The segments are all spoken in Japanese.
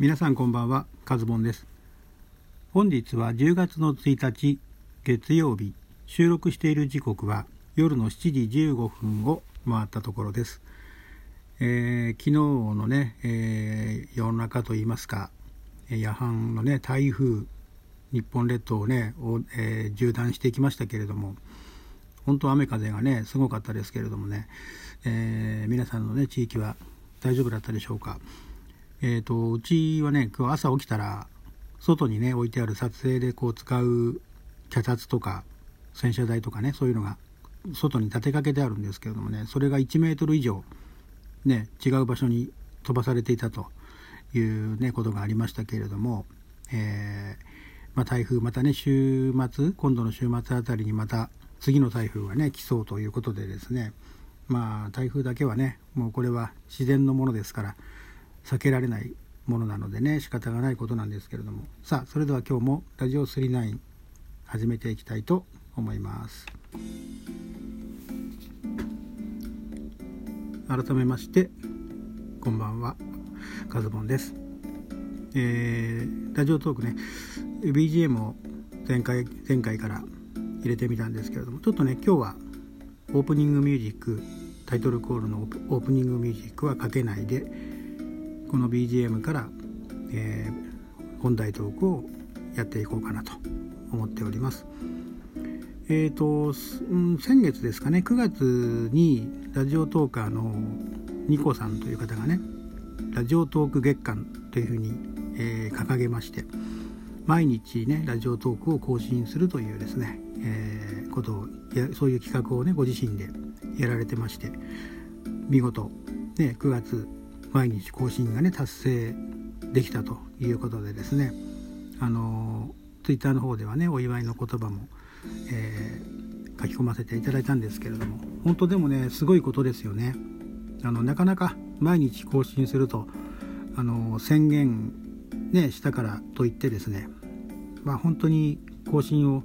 皆さんこんばんはカズボンです。本日は10月の1日月曜日。収録している時刻は夜の7時15分を回ったところです、えー、昨日のね、えー、夜中といいますか夜半のね台風日本列島をねを、えー、縦断してきましたけれども本当雨風がねすごかったですけれどもね、えー、皆さんのね地域は大丈夫だったでしょうか。えーと、うちはね今日朝起きたら外にね置いてある撮影でこう使う脚立とか洗車台とかねそういうのが外に立てかけてあるんですけれどもねそれが1メートル以上ね違う場所に飛ばされていたというねことがありましたけれども、えー、まあ、台風またね週末今度の週末あたりにまた次の台風がね来そうということでですねまあ台風だけはねもうこれは自然のものですから避けられないものなのでね仕方がないことなんですけれども。さあそれでは今日もラジオ39始めていきたいと思います。改めましてこんばんは。カズボンです。えー、ラジオトークね BGM を前回前回から入れてみたんですけれどもちょっとね今日はオープニングミュージックタイトルコールのオープニングミュージックはかけないでこの BGM から、えー、本題トークをやっていこうかなと思っております。えーと、うん、先月ですかね9月にラジオトーカーのニコさんという方がねラジオトーク月間というふうに、えー、掲げまして毎日ねラジオトークを更新するというですね、えー、ことをやそういう企画をねご自身でやられてまして見事、ね、9月毎日更新がね達成できたということでですね。あのツイッターの方ではねお祝いの言葉も、えー、書き込ませていただいたんですけれども。本当でもねすごいことですよね。あのなかなか毎日更新するとあの宣言ねしたからといってですね。まあ本当に更新を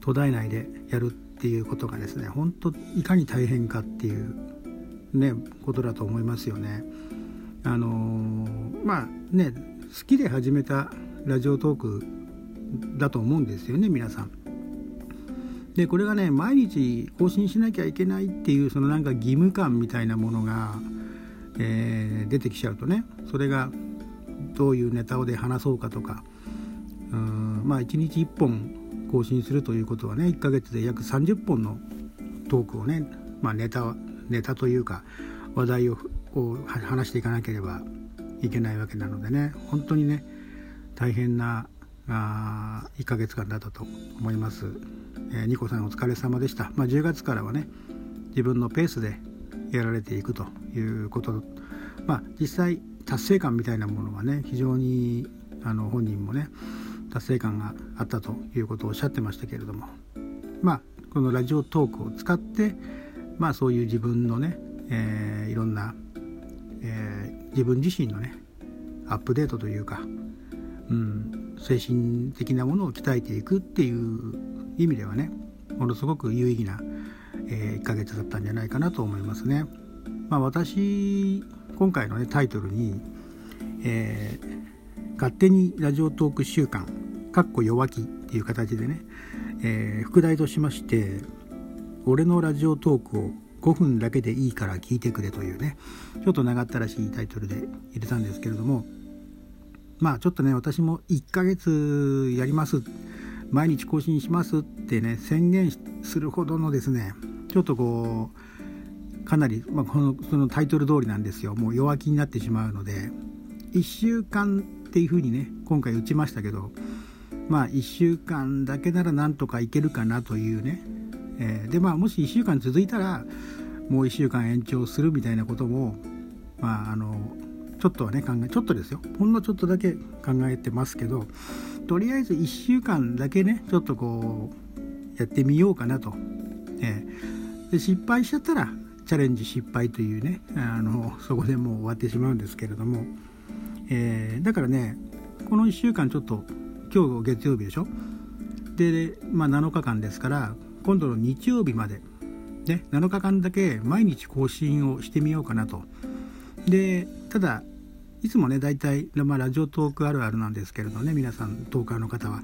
途絶えないでやるっていうことがですね本当いかに大変かっていうねことだと思いますよね。あのー、まあね好きで始めたラジオトークだと思うんですよね皆さん。でこれがね毎日更新しなきゃいけないっていうそのなんか義務感みたいなものが、えー、出てきちゃうとねそれがどういうネタをで話そうかとかうんまあ1日1本更新するということはね1ヶ月で約30本のトークをね、まあ、ネタネタというか話題をを話していかなければいけないわけなのでね本当にね大変なあ1ヶ月間だったと思います、えー、ニコさんお疲れ様でした、まあ、10月からはね自分のペースでやられていくということ。まあ実際達成感みたいなものはね非常にあの本人もね達成感があったということをおっしゃってましたけれども。まあこのラジオトークを使ってまあそういう自分のね、えー、いろんなえー、自分自身のねアップデートというか、うん、精神的なものを鍛えていくっていう意味ではねものすごく有意義な、えー、1ヶ月だったんじゃないかなと思いますね。まあ、私今回の、ね、タイトルに、えー、勝手にラジオトーク週間かっこ弱気っていう形でね、えー、副題としまして俺のラジオトークを5分だけでいいから聞いてくれというねちょっと長ったらしいタイトルで入れたんですけれどもまあちょっとね私も1ヶ月やります毎日更新しますってね宣言するほどのですねちょっとこうかなり、まあ、このそのタイトル通りなんですよ。もう弱気になってしまうので1週間っていうふうにね今回打ちましたけどまあ1週間だけならなんとかいけるかなというねえー、でまあもし1週間続いたらもう1週間延長するみたいなこともまああのちょっとはね考えちょっとですよ。ほんのちょっとだけ考えてますけどとりあえず1週間だけねちょっとこうやってみようかなと、えー、で失敗しちゃったらチャレンジ失敗というねあのそこでもう終わってしまうんですけれども、えー、だからねこの1週間ちょっと今日月曜日でしょ？で、まあ、7日間ですから今度の日曜日まで、ね、7日間だけ毎日更新をしてみようかなと。で、ただ、いつもね大体、まあ、ラジオトークあるあるなんですけれどね皆さんトーカーの方は。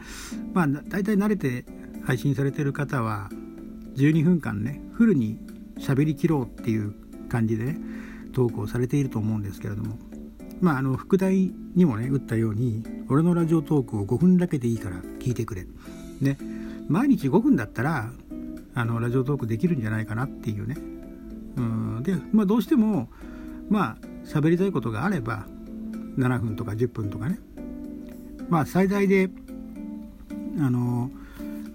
まあ大体慣れて配信されてる方は12分間ねフルに喋りきろうっていう感じでね投稿されていると思うんですけれども。まああの副題にもね打ったように俺のラジオトークを5分だけでいいから聞いてくれ。ね毎日5分だったらあのラジオトークできるんじゃないかなっていうね。うんで、まあ、どうしてもまあ喋りたいことがあれば7分とか10分とかね。まあ最大であの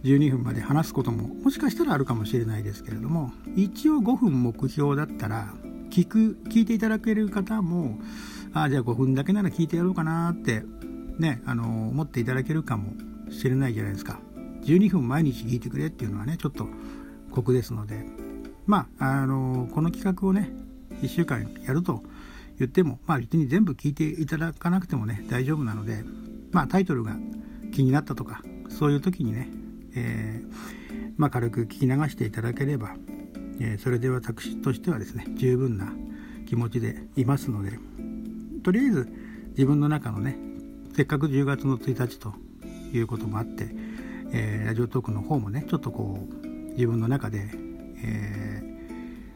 12分まで話すことももしかしたらあるかもしれないですけれども一応5分目標だったら聞く聞いていただける方もああじゃあ5分だけなら聞いてやろうかなってねあの思っていただけるかもしれないじゃないですか。12分毎日聞いてくれっていうのはねちょっと酷ですので。まああのこの企画をね1週間やると言ってもまあ別に全部聞いていただかなくてもね大丈夫なのでまあタイトルが気になったとかそういう時にね、えー、まあ、軽く聞き流していただければ、えー、それで私としてはですね十分な気持ちでいますのでとりあえず自分の中のねせっかく10月の1日ということもあって、えー、ラジオトークの方もねちょっとこう自分の中で、え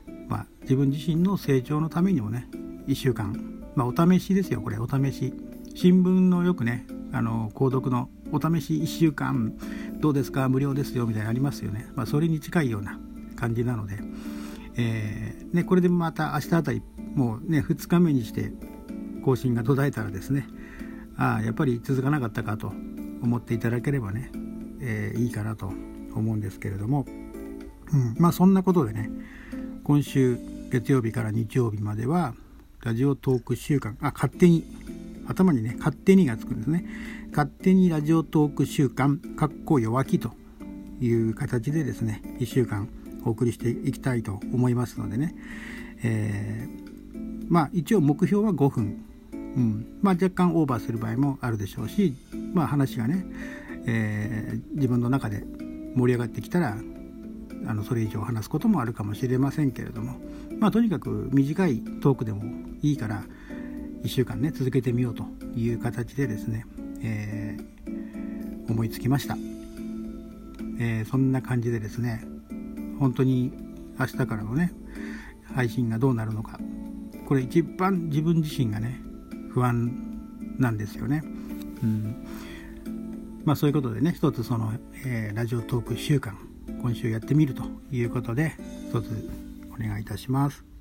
ー、まあ、自分自身の成長のためにもね1週間、まあ、お試しですよこれお試し。新聞のよくねあの購読のお試し1週間どうですか無料ですよみたいなのありますよね、まあ、それに近いような感じなので、えー、ね、これでまた明日あたりもうね2日目にして更新が途絶えたらですねああやっぱり続かなかったかと思っていただければね、えー、いいかなと思うんですけれども、うん、まあそんなことでね今週月曜日から日曜日まではラジオトーク週間あ勝手に頭にね勝手にがつくんですね。勝手にラジオトーク週間かっこ弱気という形でですね1週間お送りしていきたいと思いますのでね、えー、まあ一応目標は5分、うん。まあ、若干オーバーする場合もあるでしょうし、まあ、話がね、えー、自分の中で盛り上がってきたらあのそれ以上話すこともあるかもしれませんけれども、まあ、とにかく短いトークでもいいから1週間ね続けてみようという形でですね、えー、思いつきました、えー、そんな感じでですね本当に明日からのね配信がどうなるのかこれ一番自分自身がね不安なんですよね、うん。まあ、そういうことでね一つその、えー、ラジオトーク1週間今週やってみるということで一つお願いいたします。